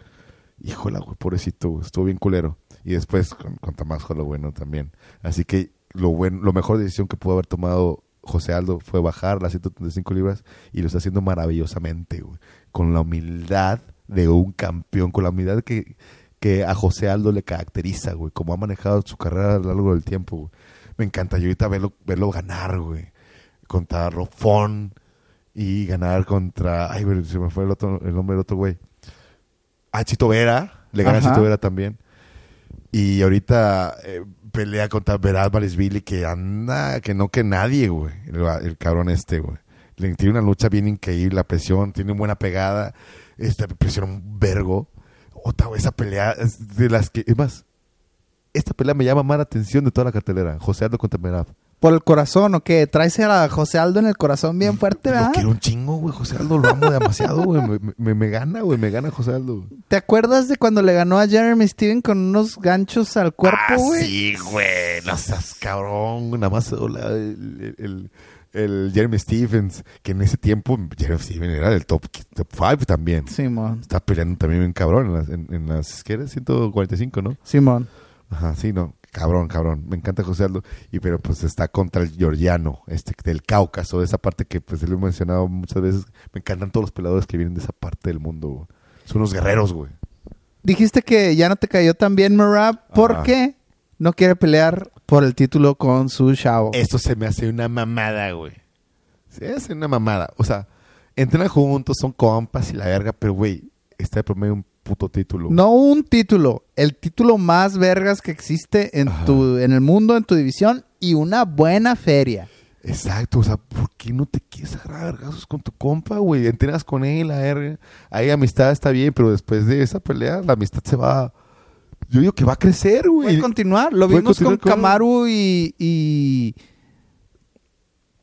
Híjole, güey, pobrecito, estuvo bien culero. Y después con, contra más Holloway, ¿no? También. Así que lo bueno, lo mejor decisión que pudo haber tomado José Aldo fue bajar las 135 libras y lo está haciendo maravillosamente, güey. Con la humildad de un campeón, con la humildad que, que a José Aldo le caracteriza, güey. Como ha manejado su carrera a lo largo del tiempo, güey. Me encanta yo ahorita verlo, verlo ganar, güey. Contra Rofón y ganar contra... Ay, güey, se me fue el, otro, el nombre del otro güey. A Chito Vera. Le gana a. Chito Vera también. Y ahorita eh, pelea contra Verad Billy que anda, que no que nadie, güey. El, el cabrón este, güey. Tiene una lucha bien increíble, la presión, tiene buena pegada, este, presiona un vergo. Otra, esa pelea es de las que, es más, esta pelea me llama más la atención de toda la cartelera. José Aldo contra Verad. ¿Por el corazón o qué? Traes a José Aldo en el corazón bien fuerte, Lo ¿verdad? quiero un chingo, güey. José Aldo lo amo demasiado, güey. Me, me- me gana, güey. Me gana José Aldo. ¿Te acuerdas de cuando le ganó a Jeremy Steven con unos ganchos al cuerpo, Ah, güey? sí, güey. No seas cabrón. Nada más el, el Jeremy Stevens, que en ese tiempo Jeremy Stevens era del top 5 también. Simón, Está peleando también bien cabrón en las, en, en las ¿qué era? 145, ¿no? Simón. Ajá, sí, no. Cabrón, cabrón. Me encanta José Aldo. Y pero pues está contra el georgiano, este del Cáucaso, de esa parte que pues lo he mencionado muchas veces. Me encantan todos los peleadores que vienen de esa parte del mundo. güey. Son unos guerreros, güey. Dijiste que ya no te cayó tan bien Merab ¿Por Ajá. qué no quiere pelear por el título con su chavo? Esto se me hace una mamada, güey. Se hace una mamada. O sea, entrenan juntos, son compas y la verga, pero, güey, está de promedio un puto título. No un título, el título más vergas que existe en Ajá. tu en el mundo, en tu división y una buena feria. Exacto, o sea, ¿por qué no te quieres agarrar vergazos con tu compa, güey? Entrenas con él, la verga. Ahí amistad está bien, pero después de esa pelea, la amistad se va. Yo digo que va a crecer, güey. Puede continuar, lo vimos con continuar con- Kamaru y, y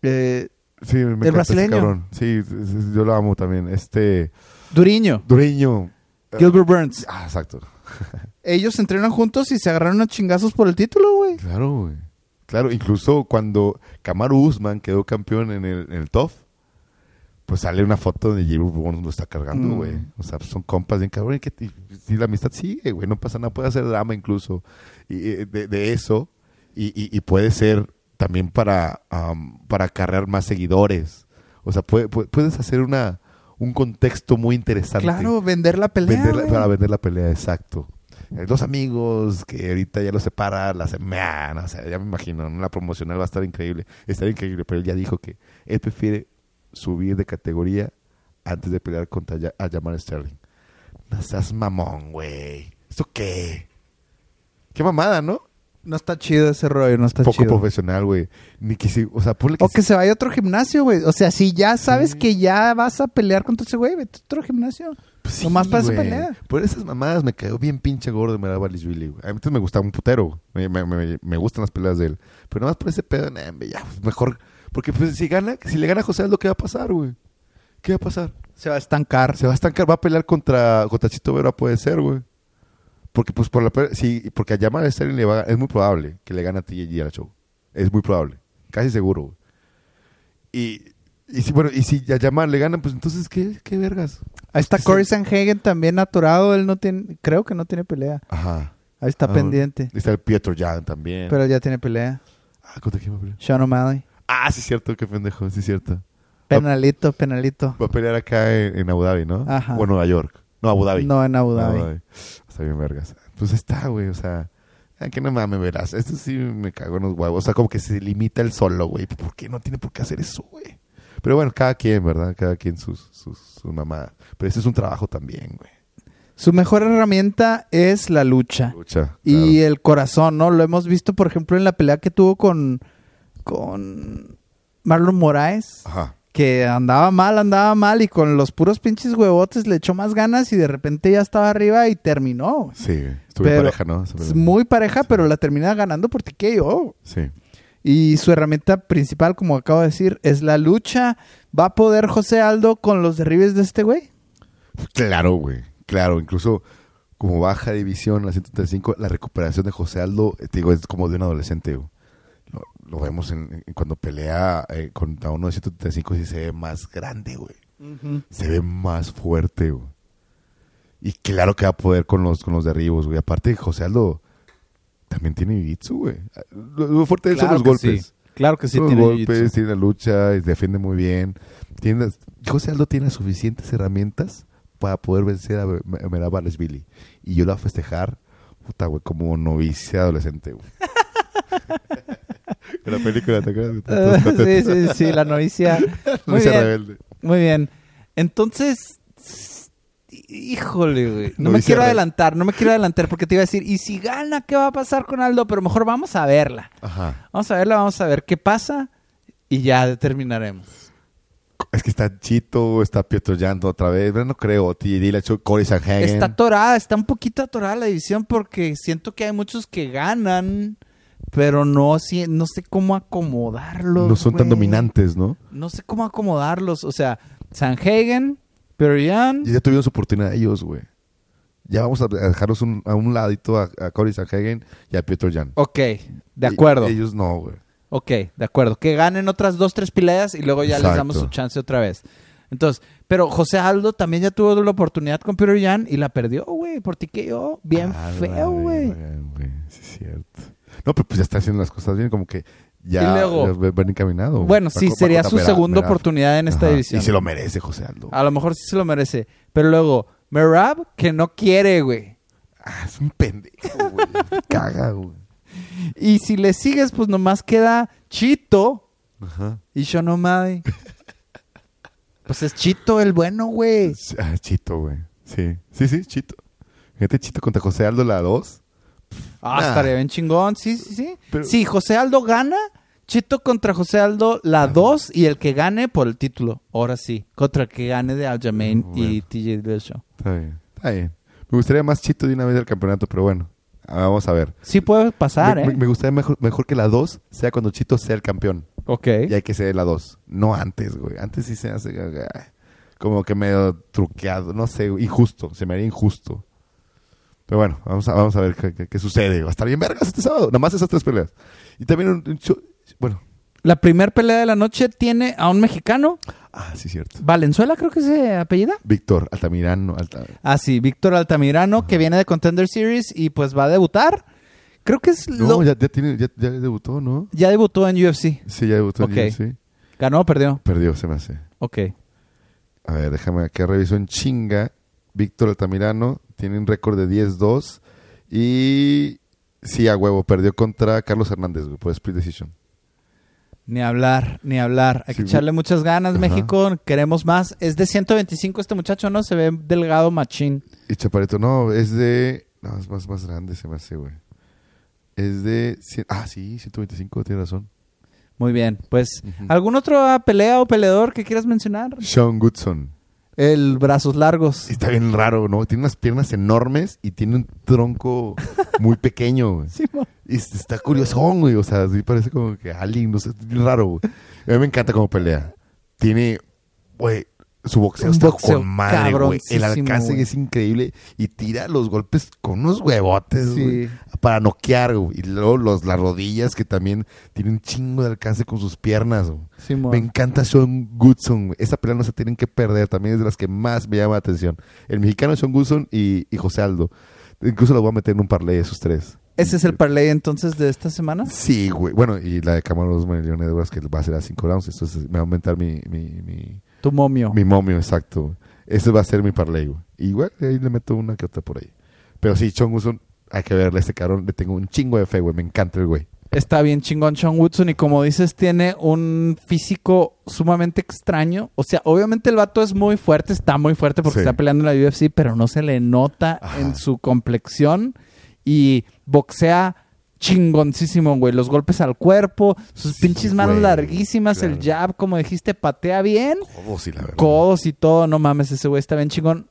eh, Sí, me El encanta ese brasileño. cabrón. Sí, yo lo amo también. Este. Duriño, Dureño. Gilbert Burns. Ah, exacto. Ellos entrenan juntos y se agarraron a chingazos por el título, güey. Claro, güey. Claro, incluso cuando Kamaru Usman quedó campeón en el, en el TOF, pues sale una foto de Gilbert Burns lo está cargando, Mm. güey. O sea, son compas bien cabrón. Y que y- y la amistad sigue, güey. No pasa nada. Puede hacer drama incluso y, de, de eso. Y, y- y puede ser también para, para acarrear más seguidores. O sea, puede- puede- puedes hacer una, un contexto muy interesante. Claro, vender la pelea. Vender la- para vender la pelea, exacto. Eh, Dos amigos que ahorita ya los separa, la semana, o sea, ya me imagino, ¿no? la promocional va a estar increíble, estará increíble, pero él ya dijo que él prefiere subir de categoría antes de pelear contra Ya- a Jamal Sterling. No seas mamón, güey. ¿Esto qué? Qué mamada, ¿no? No está chido ese rollo, no está Poco chido. profesional, güey. Ni que si, o sea, ponle que O que se vaya a otro gimnasio, güey. O sea, si ya sabes que ya vas a pelear contra ese güey, vete a otro gimnasio. Pues Nomás para esa pelea. Por esas mamadas me cayó bien pinche gordo de Merab Billy, güey. A mí me gustaba un putero. Me, me- me- me gustan las peleas de él. Pero nada más por ese pedo, nah, ya, pues, mejor. Porque pues, si gana, si le gana a José Aldo, ¿qué va a pasar, güey? ¿Qué va a pasar? Se va a estancar. Se va a estancar, va a pelear contra, contra Chito Vera, puede ser, güey. Porque pues por la sí, porque a Yamal Sterling le va a- es muy probable que le gane a TJG a la show. Es muy probable. Casi seguro, güey. Y, y si, bueno, y si a Yamal le ganan, pues entonces, ¿qué, qué vergas? Ahí está Sí. Corey Sanhagen también aturado. Él no tiene, creo que no tiene pelea. Ajá. Ahí está Ah, pendiente. Está el Pietro Jan también. Pero ya tiene pelea. Ah, ¿contra quién va a pelear? Sean O'Malley. Ah, sí, cierto, qué pendejo, sí, cierto. Penalito, penalito. Va a pelear acá en, en Abu Dhabi, ¿no? Ajá. O en Nueva York. No, Abu Dhabi. No en Abu Dhabi. Está bien, vergas. Pues está, güey, o sea. ah, que no mames, verás. Esto sí me cago en los huevos. O sea, como que se limita el solo, güey. ¿Por qué no tiene por qué hacer eso, güey? Pero bueno, cada quien, ¿verdad? Cada quien sus, sus, sus mamadas. Pero ese es un trabajo también, güey. Su mejor herramienta es la lucha. Lucha. Y el corazón, ¿no? Lo hemos visto, por ejemplo, en la pelea que tuvo con, con Marlon Moraes. Ajá. Que andaba mal, andaba mal y con los puros pinches huevotes le echó más ganas y de repente ya estaba arriba y terminó. Sí, estuve Pero pareja, ¿no? Es muy pareja, pero la termina ganando por TKO. Sí. Y su herramienta principal, como acabo de decir, es la lucha. ¿Va a poder José Aldo con los derribes de este güey? Claro, güey. Claro, incluso como baja división, la 135, la recuperación de José Aldo, eh, te digo, es como de un adolescente, güey. Lo, lo vemos en, en cuando pelea eh, contra uno de 135 y se ve más grande, güey. Se ve más fuerte, güey. Y claro que va a poder con los, con los derribos, güey. Aparte, José Aldo también tiene jiu-jitsu, güey. Lo, lo fuerte de él son Claro los golpes. sí. Claro que sí Los tiene golpes, tiene la lucha, defiende muy bien. Tiene, José Aldo tiene suficientes herramientas para poder vencer a Me- Merab Billy. Y yo lo voy a festejar, puta, güey, como novicia adolescente, güey. La película, ¿te acuerdas? Ah, sí, sí, sí, la novicia. Muy Novicia bien, rebelde. muy bien. Entonces, híjole, güey. No me quiero adelantar, no me quiero adelantar porque te iba a decir, ¿y si gana, qué va a pasar con Aldo? Pero mejor vamos a verla. Ajá. Vamos a verla, vamos a ver qué pasa y ya determinaremos. Es que está Chito, está Pietro Llanto otra vez. Pero no creo. T.D. Corey Sanhagen. Está atorada, está un poquito atorada la división porque siento que hay muchos que ganan, pero no, no sé cómo acomodarlos. No son tan dominantes, ¿no? No sé cómo acomodarlos. O sea, Sanhagen, Perian. Y ya tuvieron su oportunidad ellos, güey. Ya vamos a dejarlos un- a un ladito a, a Corey Sanhagen y a Pietro Jan. Ok, de acuerdo. Y- ellos no, güey. Ok, de acuerdo. Que ganen otras dos, tres peleas y luego ya les damos su chance otra vez. Entonces, pero José Aldo también ya tuvo la oportunidad con Peter Yan y la perdió, güey, por yo Bien Ah, feo, güey. Sí, es cierto. No, pero pues ya está haciendo las cosas bien, como que ya, luego- ven- encaminado. Bueno, sí, sería su segunda Merab. oportunidad en esta Ajá. división. Y se lo merece José Aldo. A lo mejor sí se lo merece. Pero luego, Merab, que no quiere, güey. Ah, es un pendejo, güey. Caga, güey. Y si le sigues, pues nomás queda Chito Ajá. y Shonomai. pues es Chito el bueno, güey. Ah, Chito, güey. Sí, sí, sí, Chito. Fíjate, Chito contra José Aldo, la 2. Ah, Nah. estaría bien chingón. Sí, sí, sí. Pero- Sí, José Aldo gana. Chito contra José Aldo, la 2 y el que gane por el título. Ahora sí, contra el que gane de Aljamain y Bueno. TJ Dillashaw. Está bien, está bien. Me gustaría más Chito de una vez del campeonato, pero bueno. ah, Vamos a ver. Sí puede pasar, me, ¿eh? me- me gustaría mejor, mejor que la 2 sea cuando Chito sea el campeón. Ok. Y hay que ser la 2. No antes, güey. Antes sí se hace ah, como que medio truqueado. No sé, injusto. Se me haría injusto. Pero bueno, vamos a, vamos a ver qué, qué- qué sucede. Va a estar bien vergas este sábado. Nada más esas tres peleas. Y también un, un show- Bueno. La primera pelea de la noche tiene a un mexicano, Ah, sí, cierto. Valenzuela creo que se apellida. Víctor Altamirano. Alta- Ah, sí, Víctor Altamirano, que viene de Contender Series y pues va a debutar. Creo que es No, lo... ya, ya, tiene, ya, ya debutó, ¿no? ya debutó en UFC. Sí, ya debutó. en Ok. UFC. ¿Ganó o perdió? Perdió, se me hace. Ok. A ver, déjame que reviso en chinga. Víctor Altamirano tiene un récord de 10-2. Y sí, a huevo, perdió contra Carlos Hernández, güey, por split decision. Ni hablar, ni hablar. Hay Sí, que echarle muchas ganas, Ajá. México. Queremos más. Es de 125 este muchacho, ¿no? Se ve delgado machín. Y Chaparito, no, es de. No, es más, más grande, se me hace, güey. Es de. Ah, sí, 125, tiene razón. Muy bien. Pues. ¿algún otro ah, pelea o peleador que quieras mencionar? Sean Goodson. El brazos largos. Está bien raro, ¿no? Tiene unas piernas enormes y tiene un tronco muy pequeño, güey. Sí, Y es- está curioso, güey. O sea, sí parece como que alien, no sé, raro, güey. A mí me encanta cómo pelea. Tiene, güey, su boxeo está boxeo con madre, güey. El alcance es increíble y tira los golpes con unos huevotes, Sí. Para noquear, güey. Y luego los, las rodillas que también tienen un chingo de alcance con sus piernas, güey. sí, mo- Me encanta Sean Goodson, güey. Esa pelea no se tienen que perder. También es de las que más me llama la atención. El mexicano Sean Goodson y, y José Aldo. Incluso lo voy a meter en un parlay esos tres. ¿Ese es el parlay entonces de esta semana? Sí, güey. Bueno, y la de Camaro Usman y León Edwards que va a ser a 5 rounds. Entonces me va a aumentar mi, mi, mi, Tu momio. mi momio, exacto. Ese va a ser mi parlay, güey. Igual ahí le meto una que otra por ahí. Pero sí, Sean Goodson, hay que verle a este cabrón. Le tengo un chingo de fe, güey. Me encanta el güey. Está bien chingón Sean Woodson y como dices tiene un físico sumamente extraño. O sea, obviamente el vato es muy fuerte, está muy fuerte porque Sí. está peleando en la UFC, pero no se le nota en su complexión y boxea chingoncísimo, güey. Los golpes al cuerpo, sus Sí, pinches manos güey, larguísimas, el jab, como dijiste, patea bien. Codos, sí, la verdad. Codos y todo, no mames, ese güey está bien chingón.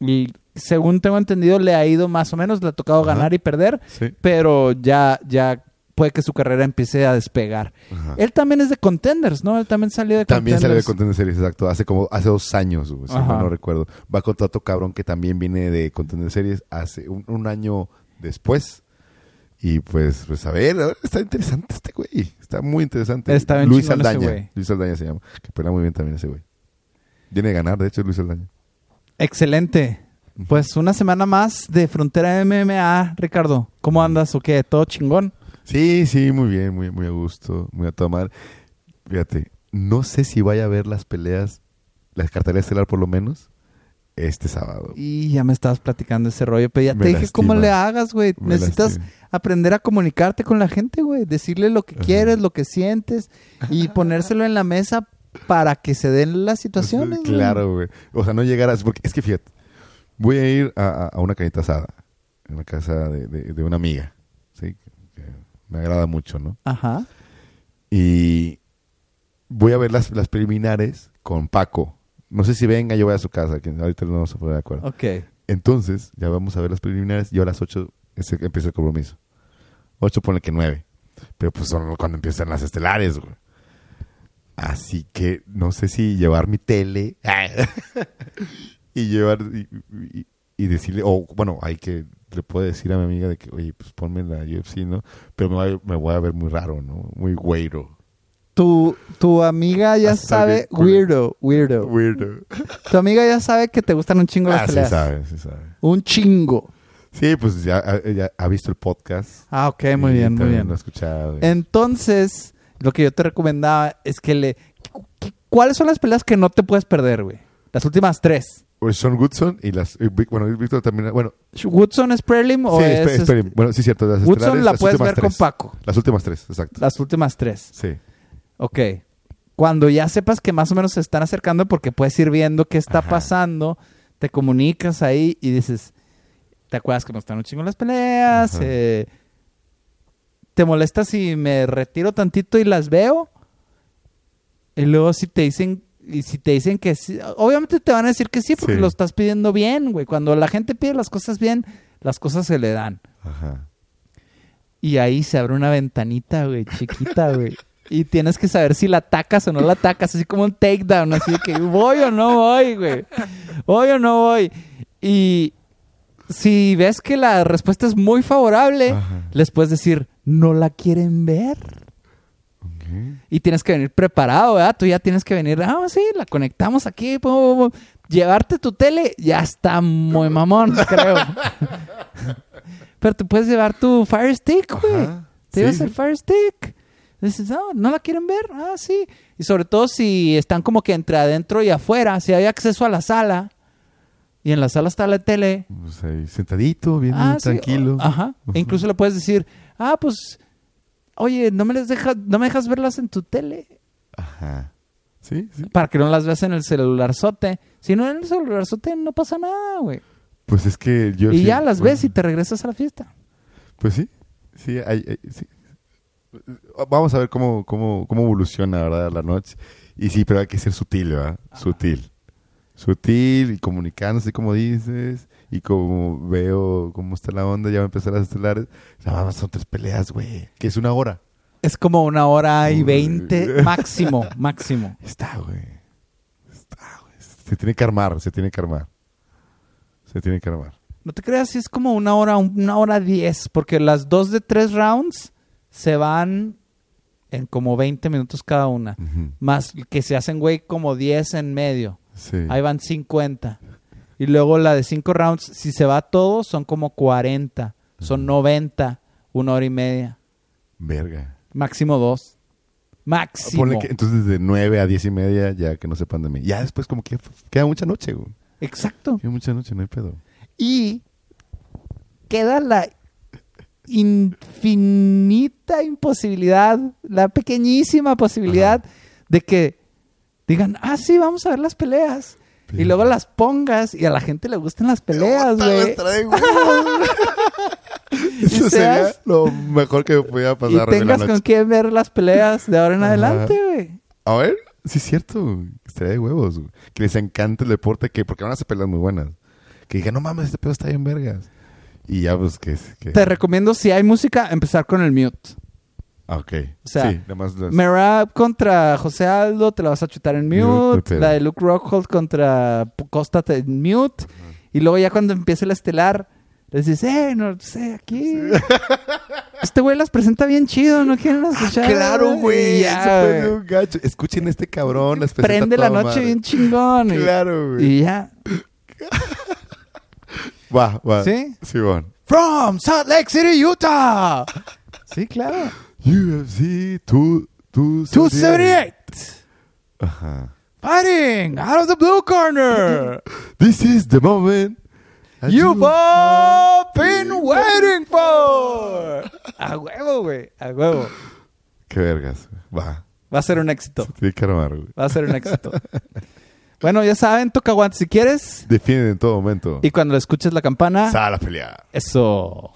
Y según tengo entendido, le ha ido más o menos, le ha tocado Ajá. ganar y perder Sí. pero ya, ya puede que su carrera empiece a despegar. Ajá. Él también es de Contenders, ¿no? Él también salió de También salió de Contenders. Contender Series, exacto. Hace como hace dos años, güey, si mal no recuerdo. Va contra otro cabrón que también viene de Contender Series hace un, un año después. Y pues, pues a ver, está interesante este güey. Está muy interesante. Está bien Luis Aldaña. Luis Aldaña se llama. Que pelea muy bien también ese güey. Viene a ganar, de hecho, Luis Aldaña. Excelente. Pues una semana más de Frontera MMA, Ricardo. ¿Cómo andas o qué? ¿Todo chingón? Sí, sí, muy bien, muy, muy a gusto, muy a tomar. Fíjate, no sé si vaya a ver las peleas, la cartelera estelar por lo menos, este sábado. Y ya me estabas platicando ese rollo, pero ya Me te dije cómo le hagas, güey. Necesitas lastima. aprender a comunicarte con la gente, güey. Decirle lo que quieres, lo que sientes y ponérselo en la mesa para que se den las situaciones. güey. Claro, güey. O sea, no llegar a... Porque es que fíjate, voy a ir a, a- a una canita asada, en la casa de, de- de una amiga, ¿sí? Que me agrada mucho, ¿no? Ajá. Y voy a ver las, las preliminares con Paco. No sé si venga, yo voy a su casa, que ahorita no vamos a poner de acuerdo. Ok. Entonces, ya vamos a ver las preliminares. Yo a las 8 ese- empieza el compromiso. 8 pone que 9. Pero pues son cuando empiezan las estelares, güey. Así que no sé si llevar mi tele y llevar y, y- y decirle, o bueno, hay que, le puedo decir a mi amiga de que, oye, pues ponme la UFC, ¿no? Pero me, voy a- me voy a ver muy raro, ¿no? Muy güero. Tu, tu amiga ya Hasta sabe, weirdo, weirdo. Weirdo. Tu amiga ya sabe que te gustan un chingo las Ah, sí peleas. sabe, sí sabe. Un chingo. Sí, pues ya, ya ha visto el podcast. Ah, ok, muy bien, muy bien. Lo ha escuchado. Entonces, lo que yo te recomendaba es que le... ¿Qu- ¿Cuáles son las peleas que no te puedes perder, güey? Las últimas tres. O Sean Goodson y las. y bueno, Víctor también. Bueno, ¿Woodson es prelim o sí, es... espe- este- esperen. Bueno, sí, cierto. Las Woodson la las puedes ver con. Paco. Las últimas tres, exacto. Las últimas tres. Sí. Ok. Cuando ya sepas que más o menos se están acercando porque puedes ir viendo qué está Ajá. pasando, te comunicas ahí y dices, ¿te acuerdas que me están un chingo las peleas? Eh, ¿Te molesta si me retiro tantito y las veo? Y luego si te dicen, y si te dicen que sí, obviamente te van a decir que sí porque Sí. lo estás pidiendo bien, güey. Cuando la gente pide las cosas bien, las cosas se le dan. Ajá. Y ahí se abre una ventanita, güey, chiquita, güey. Y tienes que saber si la atacas o no la atacas, así como un takedown, así de que voy o no voy, güey. Voy o no voy. Y si ves que la respuesta es muy favorable, Ajá. les puedes decir, no la quieren ver. Y tienes que venir preparado, ¿verdad? Tú ya tienes que venir, ah, sí, la conectamos aquí. pum, pum, pum. Llevarte tu tele ya está muy mamón, creo. Pero tú puedes llevar tu Fire Stick, güey. Te llevas sí. el Fire Stick. Dices, no, ¿no la quieren ver? Ah, sí. Y sobre todo si están como que entre adentro y afuera, si hay acceso a la sala y en la sala está la tele. Pues ahí, sentadito, bien Ah, sí, tranquilo. o- Ajá. E incluso le puedes decir, ah, pues, oye, ¿no me, les deja, ¿no me dejas verlas en tu tele? Ajá. Sí, sí. Para que no las veas en el celularzote. Si no en el celularzote no pasa nada, güey. Pues es que yo. Y sí- ya las bueno, ves y te regresas a la fiesta. Pues sí. Sí, hay- hay- sí. Vamos a ver cómo, cómo, cómo evoluciona, ¿verdad? La noche. Y sí, pero hay que ser sutil, ¿verdad? Sutil. Sutil y comunicándose, como dices. Y como veo cómo está la onda, ya va a empezar las estelares. Nada más son tres peleas, güey. Que es una hora. Es como una hora y veinte máximo, máximo. Está, güey. Está, güey. Se tiene que armar, se tiene que armar. Se tiene que armar. No te creas, si es como una hora, una hora diez, porque las dos de tres rounds se van en como 20 minutos cada una. Ujú. Más que se hacen, güey, como 10 en medio. Sí. Ahí van 50. Y luego la de cinco rounds, si se va todo, son como 40. Son 90, una hora y media. Verga. Máximo dos. Máximo. Ponle que entonces de 9 a 10 y media ya que no sepan de mí. Ya después como que queda mucha noche, güey. Exacto. Queda mucha noche, no hay pedo. Y queda la infinita imposibilidad, la pequeñísima posibilidad de que digan, ah, sí, vamos a ver las peleas. Y luego las pongas y a la gente le gustan las peleas, güey. Eso sería lo mejor que me podía Y pasar la tengas noche. con quién ver las peleas de ahora en Ajá. adelante, güey. A ver, sí es cierto. Estaría de huevos. güey. Que les encanta el deporte, que porque van a hacer peleas muy buenas. Que digan, no mames, este pedo está bien vergas. Y ya pues que... que... Te recomiendo, si hay música, empezar con el mute. Ah, ok. O sea, sí, las- Merab contra José Aldo, te la vas a chutar en Mute, la de Luke Rockhold contra Costa en mute. Y luego ya cuando empiece la estelar, les dices, eh, no sé, aquí. este güey las presenta bien chido, no quieren escuchar. Claro, güey. Ya, Eso fue güey. un gacho. Escuchen este cabrón. presenta Prende la noche madre. bien chingón. Claro, güey. Y ya. Va, va. ¿Sí? Sí, bueno. From Salt Lake City, Utah. Sí, claro. UFC 2 278. Ajá. Fighting out of the blue corner. This is the moment. You've all been waiting for. A huevo, güey. A huevo. Qué vergas. Va. Va a ser un éxito. Tiene que armar, güey. Va a ser un éxito. bueno, ya saben, toca guantes si quieres. Defiende en todo momento. Y cuando escuches la campana, Sal a pelear. eso.